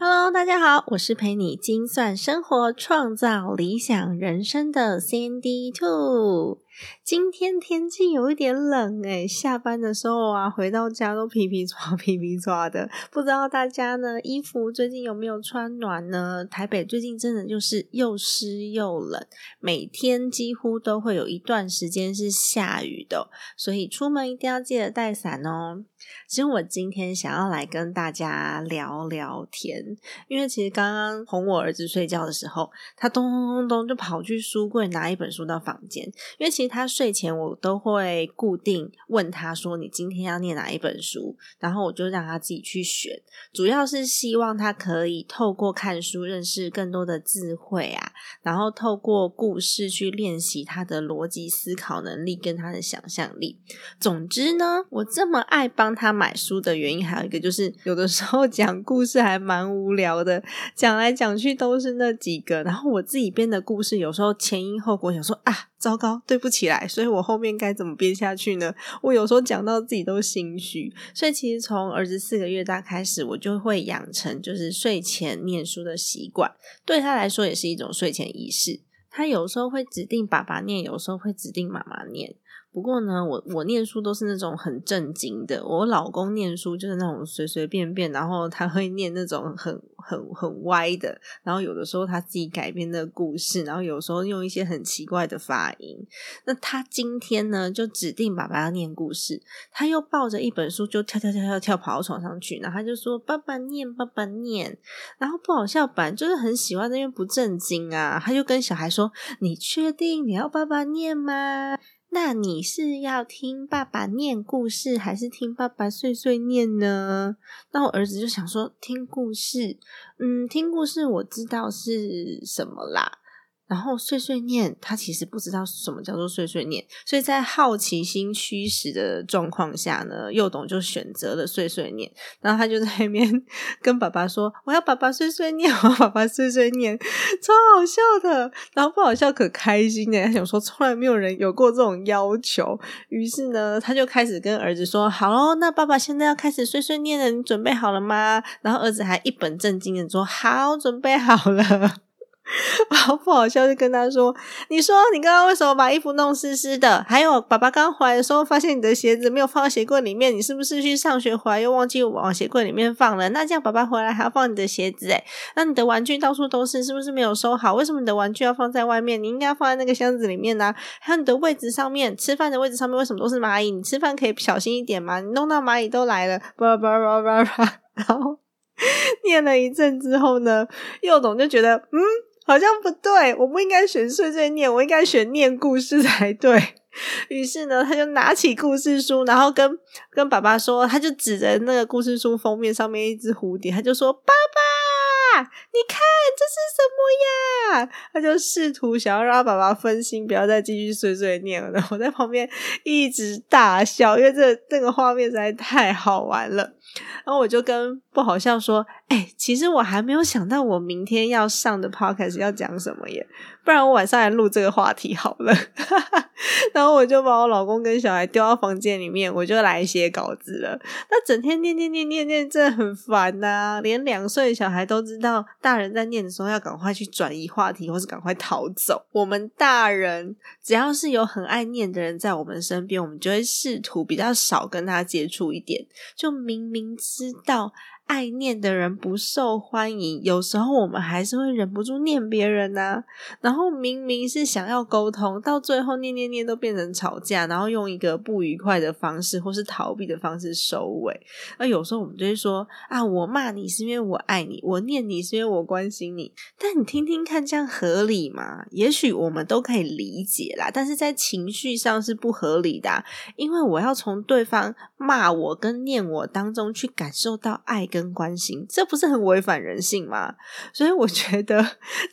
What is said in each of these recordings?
Hello，大家好，我是陪你精算生活、创造理想人生的 Sandy Two。今天天气有一点冷诶，下班的时候啊，回到家都皮皮抓 皮皮抓的。不知道大家呢，衣服最近有没有穿暖呢？台北最近真的就是又湿又冷，每天几乎都会有一段时间是下雨的，所以出门一定要记得带伞哦。其实我今天想要来跟大家聊聊天，因为其实刚刚哄我儿子睡觉的时候，他咚咚咚咚就跑去书柜拿一本书到房间。因为其实他睡前我都会固定问他说：“你今天要念哪一本书？”然后我就让他自己去选，主要是希望他可以透过看书认识更多的智慧啊，然后透过故事去练习他的逻辑思考能力跟他的想象力。总之呢，我这么爱帮。他买书的原因还有一个就是，有的时候讲故事还蛮无聊的，讲来讲去都是那几个。然后我自己编的故事，有时候前因后果，想说啊，糟糕，对不起来，所以我后面该怎么编下去呢？我有时候讲到自己都心虚。所以其实从儿子四个月大开始，我就会养成就是睡前念书的习惯，对他来说也是一种睡前仪式。他有时候会指定爸爸念，有时候会指定妈妈念。不过呢，我我念书都是那种很正经的，我老公念书就是那种随随便便，然后他会念那种很很很歪的，然后有的时候他自己改编的故事，然后有时候用一些很奇怪的发音。那他今天呢，就指定爸爸要念故事，他又抱着一本书就跳跳跳跳跳跑到床上去，然后他就说：“爸爸念，爸爸念。”然后不好笑版就是很喜欢那边不正经啊，他就跟小孩说：“你确定你要爸爸念吗？”那你是要听爸爸念故事，还是听爸爸碎碎念呢？那我儿子就想说听故事，嗯，听故事我知道是什么啦。然后碎碎念，他其实不知道什么叫做碎碎念，所以在好奇心驱使的状况下呢，幼董就选择了碎碎念。然后他就在那边 跟爸爸说：“我要爸爸碎碎念，我要爸爸碎碎念，超好笑的。”然后不好笑可开心的，他想说从来没有人有过这种要求。于是呢，他就开始跟儿子说：“好，那爸爸现在要开始碎碎念了，你准备好了吗？”然后儿子还一本正经的说：“好，准备好了。” 好不好笑？就跟他说：“你说你刚刚为什么把衣服弄湿湿的？还有爸爸刚回来的时候发现你的鞋子没有放到鞋柜里面，你是不是去上学回来又忘记往鞋柜里面放了？那这样爸爸回来还要放你的鞋子诶那你的玩具到处都是，是不是没有收好？为什么你的玩具要放在外面？你应该放在那个箱子里面呢？还有你的位置上面，吃饭的位置上面为什么都是蚂蚁？你吃饭可以小心一点吗？你弄到蚂蚁都来了，叭叭叭叭叭。然后 念了一阵之后呢，幼董就觉得嗯。”好像不对，我不应该选碎碎念，我应该选念故事才对。于是呢，他就拿起故事书，然后跟跟爸爸说，他就指着那个故事书封面上面一只蝴蝶，他就说：“爸爸，你看这是什么呀？”他就试图想要让爸爸分心，不要再继续碎碎念了。我在旁边一直大笑，因为这这个画面实在太好玩了。然后我就跟不好笑说：“哎，其实我还没有想到我明天要上的 podcast 要讲什么耶，不然我晚上来录这个话题好了。”然后我就把我老公跟小孩丢到房间里面，我就来写稿子了。那整天念念念念念，真的很烦呐！连两岁小孩都知道，大人在念的时候要赶快去转移话题，或是赶快逃走。我们大人只要是有很爱念的人在我们身边，我们就会试图比较少跟他接触一点，就明明。明知道爱念的人不受欢迎，有时候我们还是会忍不住念别人呐。然后明明是想要沟通，到最后念念念都变成吵架，然后用一个不愉快的方式或是逃避的方式收尾。那有时候我们就会说啊，我骂你是因为我爱你，我念你是因为我关心你。但你听听看，这样合理吗？也许我们都可以理解啦，但是在情绪上是不合理的，因为我要从对方骂我跟念我当中去感受到爱跟跟关心，这不是很违反人性吗？所以我觉得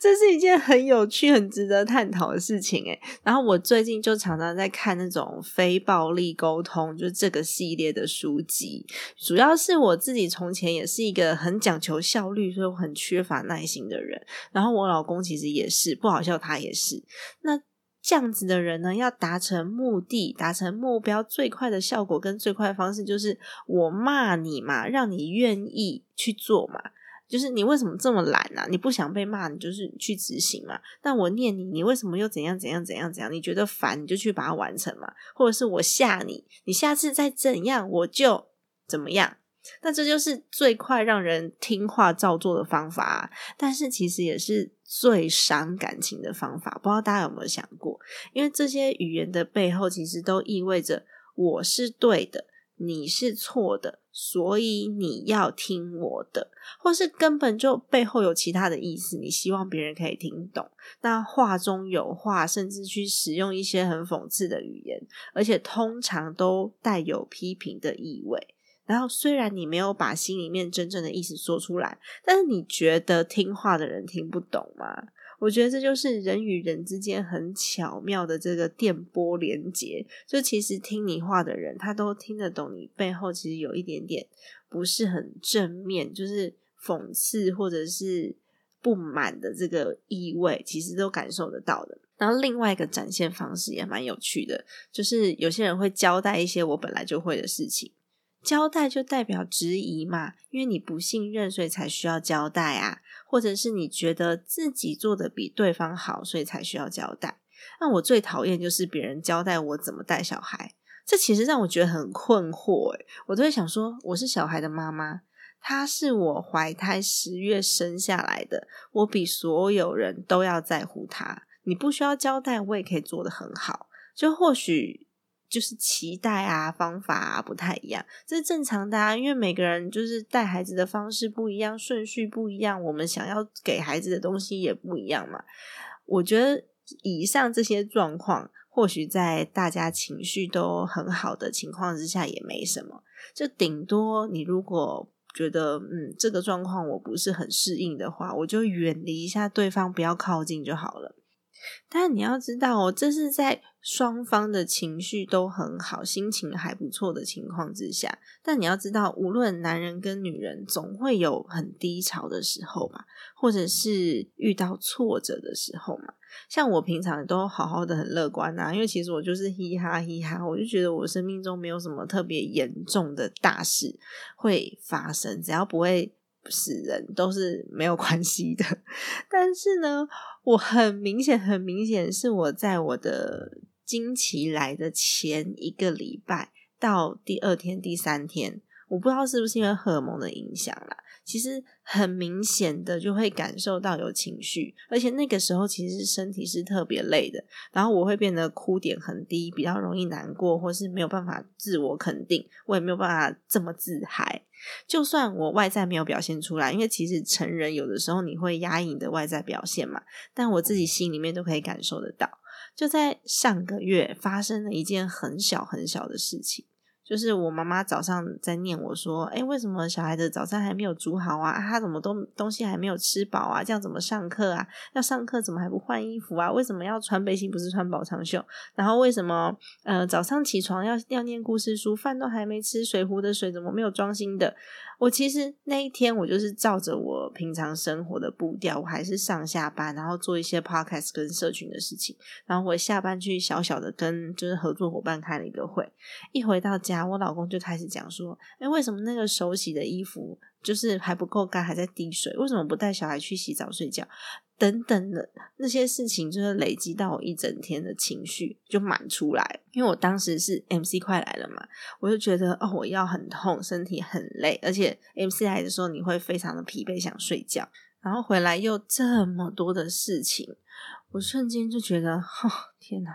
这是一件很有趣、很值得探讨的事情。诶然后我最近就常常在看那种非暴力沟通，就这个系列的书籍，主要是我自己从前也是一个很讲求效率，所以我很缺乏耐心的人。然后我老公其实也是不好笑，他也是那。这样子的人呢，要达成目的、达成目标最快的效果跟最快的方式，就是我骂你嘛，让你愿意去做嘛。就是你为什么这么懒啊？你不想被骂，你就是去执行嘛。但我念你，你为什么又怎样怎样怎样怎样？你觉得烦，你就去把它完成嘛。或者是我吓你，你下次再怎样，我就怎么样。那这就是最快让人听话照做的方法，但是其实也是最伤感情的方法。不知道大家有没有想过？因为这些语言的背后，其实都意味着我是对的，你是错的，所以你要听我的，或是根本就背后有其他的意思，你希望别人可以听懂。那话中有话，甚至去使用一些很讽刺的语言，而且通常都带有批评的意味。然后，虽然你没有把心里面真正的意思说出来，但是你觉得听话的人听不懂吗？我觉得这就是人与人之间很巧妙的这个电波连接。就其实听你话的人，他都听得懂你背后其实有一点点不是很正面，就是讽刺或者是不满的这个意味，其实都感受得到的。然后另外一个展现方式也蛮有趣的，就是有些人会交代一些我本来就会的事情。交代就代表质疑嘛，因为你不信任，所以才需要交代啊，或者是你觉得自己做的比对方好，所以才需要交代。那我最讨厌就是别人交代我怎么带小孩，这其实让我觉得很困惑诶我都会想说，我是小孩的妈妈，他是我怀胎十月生下来的，我比所有人都要在乎他。你不需要交代，我也可以做得很好。就或许。就是期待啊，方法啊不太一样，这是正常的啊。因为每个人就是带孩子的方式不一样，顺序不一样，我们想要给孩子的东西也不一样嘛。我觉得以上这些状况，或许在大家情绪都很好的情况之下也没什么，就顶多你如果觉得嗯这个状况我不是很适应的话，我就远离一下对方，不要靠近就好了。但你要知道哦，这是在双方的情绪都很好、心情还不错的情况之下。但你要知道，无论男人跟女人，总会有很低潮的时候嘛，或者是遇到挫折的时候嘛。像我平常都好好的、很乐观啊，因为其实我就是嘻哈嘻哈，我就觉得我生命中没有什么特别严重的大事会发生，只要不会。死人都是没有关系的，但是呢，我很明显、很明显是我在我的经期来的前一个礼拜到第二天、第三天，我不知道是不是因为荷尔蒙的影响啦。其实很明显的就会感受到有情绪，而且那个时候其实身体是特别累的，然后我会变得哭点很低，比较容易难过，或是没有办法自我肯定，我也没有办法这么自嗨。就算我外在没有表现出来，因为其实成人有的时候你会压抑你的外在表现嘛，但我自己心里面都可以感受得到。就在上个月发生了一件很小很小的事情。就是我妈妈早上在念我说：“哎，为什么小孩的早餐还没有煮好啊？他怎么都东西还没有吃饱啊？这样怎么上课啊？要上课怎么还不换衣服啊？为什么要穿背心不是穿薄长袖？然后为什么呃早上起床要要念故事书，饭都还没吃，水壶的水怎么没有装新的？”我其实那一天我就是照着我平常生活的步调，我还是上下班，然后做一些 podcast 跟社群的事情。然后我下班去小小的跟就是合作伙伴开了一个会，一回到家。我老公就开始讲说：“哎，为什么那个手洗的衣服就是还不够干，还在滴水？为什么不带小孩去洗澡睡觉？等等的那些事情，就是累积到我一整天的情绪就满出来。因为我当时是 MC 快来了嘛，我就觉得哦，我腰很痛，身体很累，而且 MC 来的时候你会非常的疲惫，想睡觉，然后回来又这么多的事情，我瞬间就觉得，哦，天哪！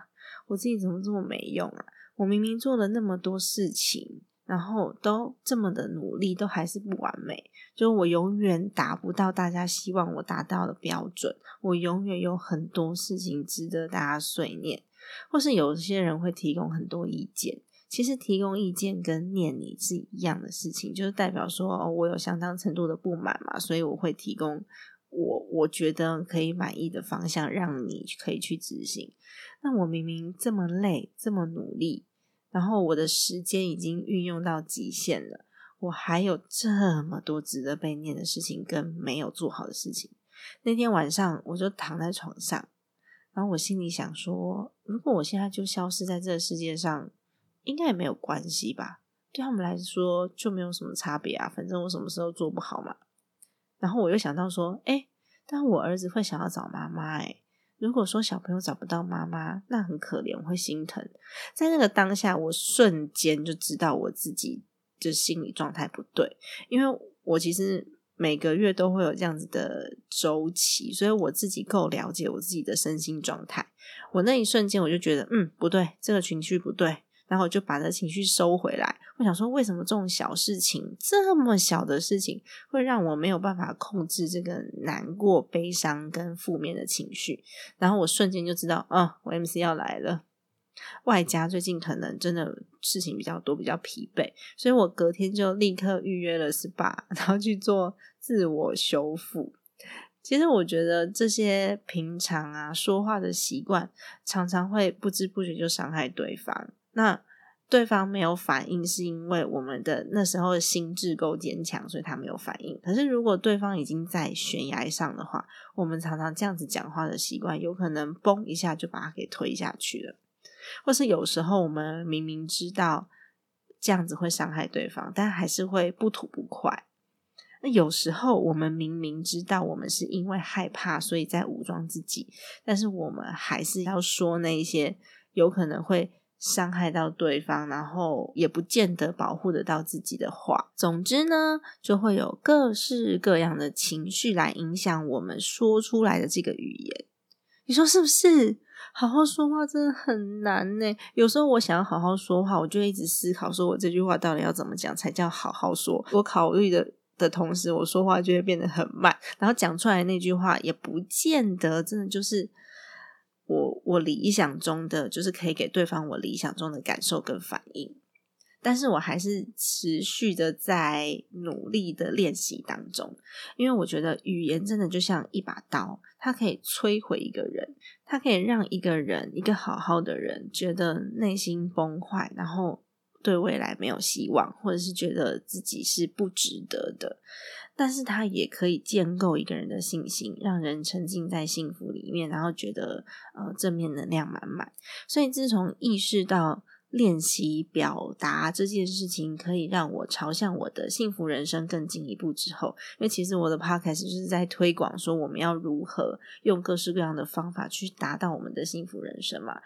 我自己怎么这么没用啊？我明明做了那么多事情，然后都这么的努力，都还是不完美。就是我永远达不到大家希望我达到的标准。我永远有很多事情值得大家碎念，或是有些人会提供很多意见。其实提供意见跟念你是一样的事情，就是代表说，我有相当程度的不满嘛，所以我会提供我我觉得可以满意的方向，让你可以去执行。那我明明这么累，这么努力，然后我的时间已经运用到极限了，我还有这么多值得被念的事情跟没有做好的事情。那天晚上我就躺在床上，然后我心里想说：如果我现在就消失在这个世界上，应该也没有关系吧？对他们来说就没有什么差别啊，反正我什么时候做不好嘛。然后我又想到说：哎，但我儿子会想要找妈妈，哎。如果说小朋友找不到妈妈，那很可怜，我会心疼。在那个当下，我瞬间就知道我自己就心理状态不对，因为我其实每个月都会有这样子的周期，所以我自己够了解我自己的身心状态。我那一瞬间，我就觉得，嗯，不对，这个情绪不对。然后我就把这情绪收回来。我想说，为什么这种小事情，这么小的事情，会让我没有办法控制这个难过、悲伤跟负面的情绪？然后我瞬间就知道，啊，我 MC 要来了。外加最近可能真的事情比较多，比较疲惫，所以我隔天就立刻预约了 SPA，然后去做自我修复。其实我觉得这些平常啊说话的习惯，常常会不知不觉就伤害对方。那对方没有反应，是因为我们的那时候的心智够坚强，所以他没有反应。可是如果对方已经在悬崖上的话，我们常常这样子讲话的习惯，有可能嘣一下就把他给推下去了。或是有时候我们明明知道这样子会伤害对方，但还是会不吐不快。那有时候我们明明知道我们是因为害怕，所以在武装自己，但是我们还是要说那一些有可能会。伤害到对方，然后也不见得保护得到自己的话，总之呢，就会有各式各样的情绪来影响我们说出来的这个语言。你说是不是？好好说话真的很难呢。有时候我想要好好说话，我就一直思考，说我这句话到底要怎么讲才叫好好说。我考虑的的同时，我说话就会变得很慢，然后讲出来那句话也不见得真的就是。我我理想中的就是可以给对方我理想中的感受跟反应，但是我还是持续的在努力的练习当中，因为我觉得语言真的就像一把刀，它可以摧毁一个人，它可以让一个人一个好好的人觉得内心崩坏，然后对未来没有希望，或者是觉得自己是不值得的。但是它也可以建构一个人的信心，让人沉浸在幸福里面，然后觉得呃正面能量满满。所以自从意识到练习表达这件事情可以让我朝向我的幸福人生更进一步之后，因为其实我的 podcast 就是在推广说我们要如何用各式各样的方法去达到我们的幸福人生嘛。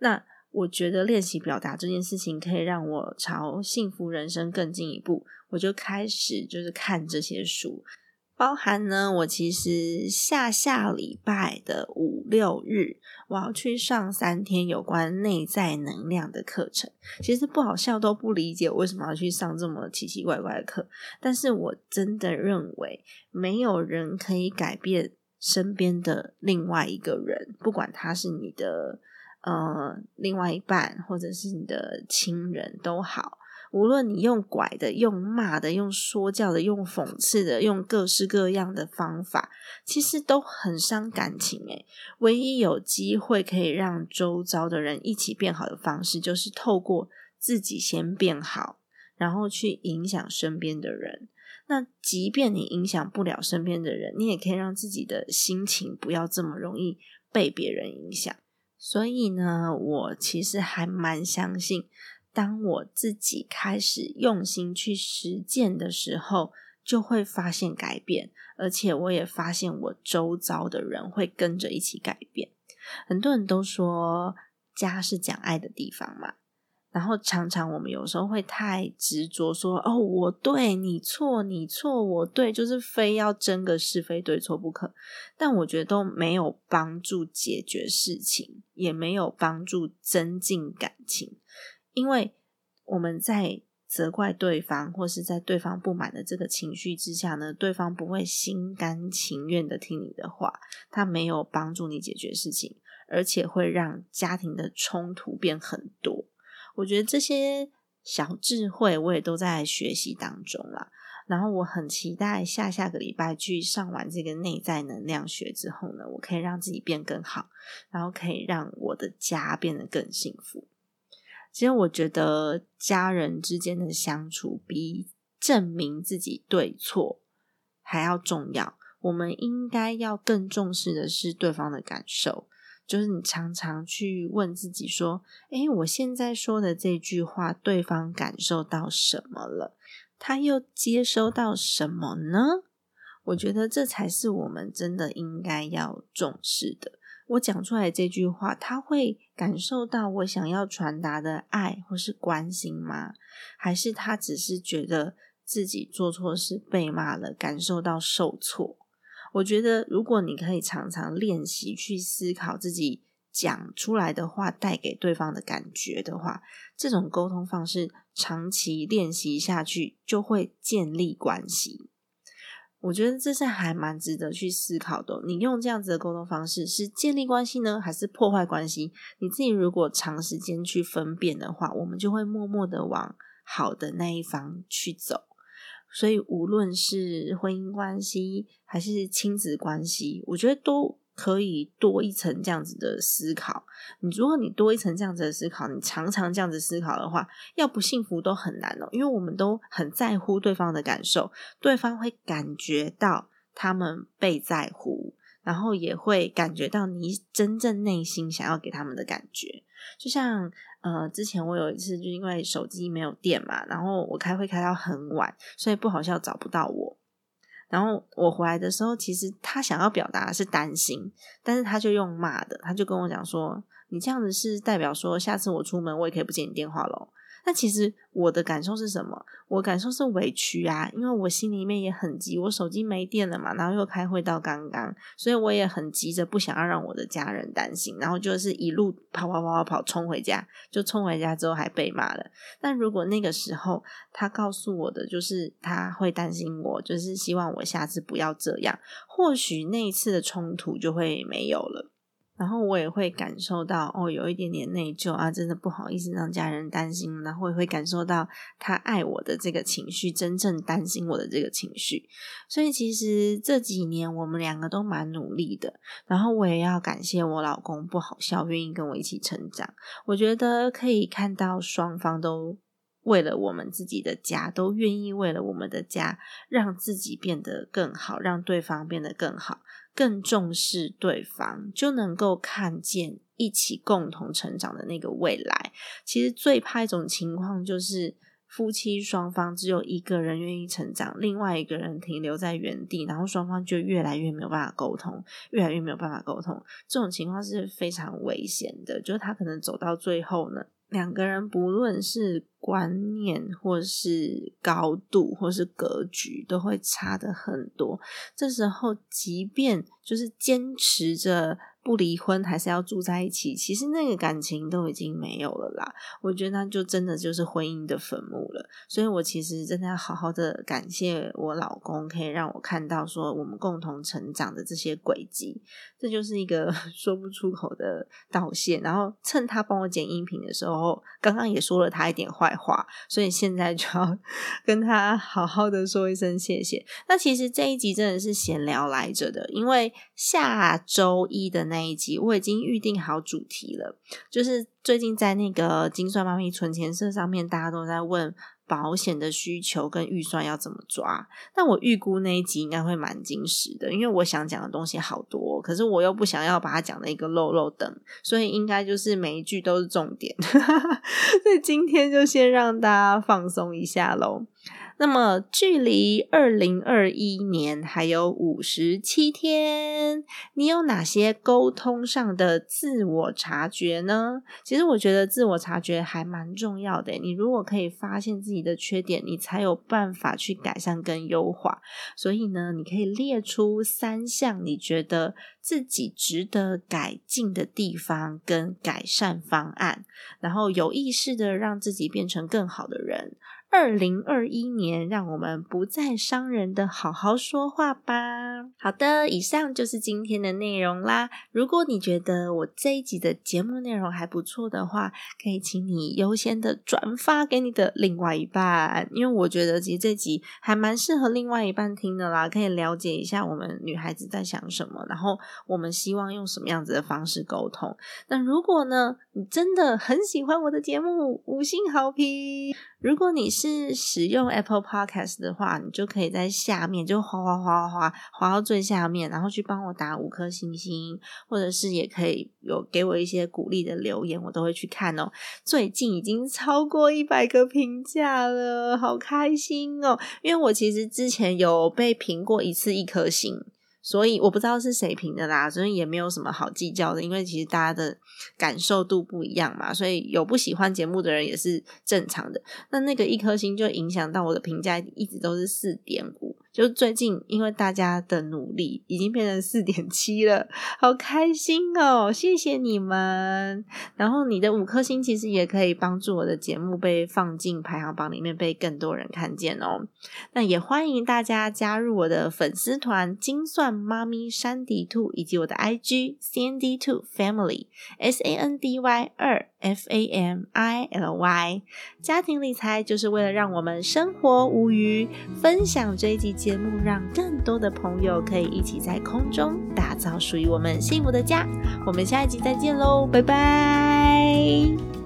那我觉得练习表达这件事情可以让我朝幸福人生更进一步，我就开始就是看这些书，包含呢，我其实下下礼拜的五六日，我要去上三天有关内在能量的课程。其实不好笑都不理解为什么要去上这么奇奇怪怪的课，但是我真的认为没有人可以改变身边的另外一个人，不管他是你的。呃，另外一半或者是你的亲人都好，无论你用拐的、用骂的、用说教的、用讽刺的、用各式各样的方法，其实都很伤感情。诶，唯一有机会可以让周遭的人一起变好的方式，就是透过自己先变好，然后去影响身边的人。那即便你影响不了身边的人，你也可以让自己的心情不要这么容易被别人影响。所以呢，我其实还蛮相信，当我自己开始用心去实践的时候，就会发现改变，而且我也发现我周遭的人会跟着一起改变。很多人都说家是讲爱的地方嘛。然后常常我们有时候会太执着，说哦我对你错，你错我对，就是非要争个是非对错不可。但我觉得都没有帮助解决事情，也没有帮助增进感情。因为我们在责怪对方，或是在对方不满的这个情绪之下呢，对方不会心甘情愿的听你的话，他没有帮助你解决事情，而且会让家庭的冲突变很多。我觉得这些小智慧我也都在学习当中啦。然后我很期待下下个礼拜去上完这个内在能量学之后呢，我可以让自己变更好，然后可以让我的家变得更幸福。其实我觉得家人之间的相处比证明自己对错还要重要。我们应该要更重视的是对方的感受。就是你常常去问自己说：“诶，我现在说的这句话，对方感受到什么了？他又接收到什么呢？”我觉得这才是我们真的应该要重视的。我讲出来这句话，他会感受到我想要传达的爱或是关心吗？还是他只是觉得自己做错事被骂了，感受到受挫？我觉得，如果你可以常常练习去思考自己讲出来的话带给对方的感觉的话，这种沟通方式长期练习下去，就会建立关系。我觉得这是还蛮值得去思考的。你用这样子的沟通方式是建立关系呢，还是破坏关系？你自己如果长时间去分辨的话，我们就会默默的往好的那一方去走。所以，无论是婚姻关系还是亲子关系，我觉得都可以多一层这样子的思考。你如果你多一层这样子的思考，你常常这样子思考的话，要不幸福都很难哦。因为我们都很在乎对方的感受，对方会感觉到他们被在乎，然后也会感觉到你真正内心想要给他们的感觉，就像。呃，之前我有一次就因为手机没有电嘛，然后我开会开到很晚，所以不好笑找不到我。然后我回来的时候，其实他想要表达的是担心，但是他就用骂的，他就跟我讲说：“你这样子是代表说，下次我出门我也可以不接你电话喽。”那其实我的感受是什么？我感受是委屈啊，因为我心里面也很急，我手机没电了嘛，然后又开会到刚刚，所以我也很急着，不想要让我的家人担心，然后就是一路跑跑跑跑跑冲回家，就冲回家之后还被骂了。但如果那个时候他告诉我的就是他会担心我，就是希望我下次不要这样，或许那一次的冲突就会没有了。然后我也会感受到哦，有一点点内疚啊，真的不好意思让家人担心。然后也会感受到他爱我的这个情绪，真正担心我的这个情绪。所以其实这几年我们两个都蛮努力的。然后我也要感谢我老公不好笑，愿意跟我一起成长。我觉得可以看到双方都为了我们自己的家，都愿意为了我们的家，让自己变得更好，让对方变得更好。更重视对方，就能够看见一起共同成长的那个未来。其实最怕一种情况，就是夫妻双方只有一个人愿意成长，另外一个人停留在原地，然后双方就越来越没有办法沟通，越来越没有办法沟通。这种情况是非常危险的，就是他可能走到最后呢。两个人不论是观念，或是高度，或是格局，都会差的很多。这时候，即便就是坚持着。不离婚还是要住在一起，其实那个感情都已经没有了啦。我觉得那就真的就是婚姻的坟墓了。所以我其实真的要好好的感谢我老公，可以让我看到说我们共同成长的这些轨迹。这就是一个 说不出口的道谢。然后趁他帮我剪音频的时候，刚刚也说了他一点坏话，所以现在就要 跟他好好的说一声谢谢。那其实这一集真的是闲聊来着的，因为下周一的。那一集我已经预定好主题了，就是最近在那个金算妈咪存钱社上面，大家都在问保险的需求跟预算要怎么抓。但我预估那一集应该会蛮惊实的，因为我想讲的东西好多，可是我又不想要把它讲的一个漏漏等，所以应该就是每一句都是重点。所以今天就先让大家放松一下喽。那么，距离二零二一年还有五十七天，你有哪些沟通上的自我察觉呢？其实我觉得自我察觉还蛮重要的。你如果可以发现自己的缺点，你才有办法去改善跟优化。所以呢，你可以列出三项你觉得自己值得改进的地方跟改善方案，然后有意识的让自己变成更好的人。二零二一年，让我们不再伤人的好好说话吧。好的，以上就是今天的内容啦。如果你觉得我这一集的节目内容还不错的话，可以请你优先的转发给你的另外一半，因为我觉得其实这集还蛮适合另外一半听的啦，可以了解一下我们女孩子在想什么，然后我们希望用什么样子的方式沟通。那如果呢，你真的很喜欢我的节目，五星好评。如果你是是使用 Apple Podcast 的话，你就可以在下面就滑滑滑滑滑滑到最下面，然后去帮我打五颗星星，或者是也可以有给我一些鼓励的留言，我都会去看哦。最近已经超过一百个评价了，好开心哦！因为我其实之前有被评过一次一颗星。所以我不知道是谁评的啦，所以也没有什么好计较的，因为其实大家的感受度不一样嘛，所以有不喜欢节目的人也是正常的。那那个一颗星就影响到我的评价，一直都是四点五。就最近，因为大家的努力，已经变成四点七了，好开心哦！谢谢你们。然后你的五颗星其实也可以帮助我的节目被放进排行榜里面，被更多人看见哦。那也欢迎大家加入我的粉丝团“精算妈咪山迪兔”以及我的 IG C N D Two Family S A N D Y 二 F A M I L Y。家庭理财就是为了让我们生活无虞，分享这一集。节目让更多的朋友可以一起在空中打造属于我们幸福的家。我们下一集再见喽，拜拜。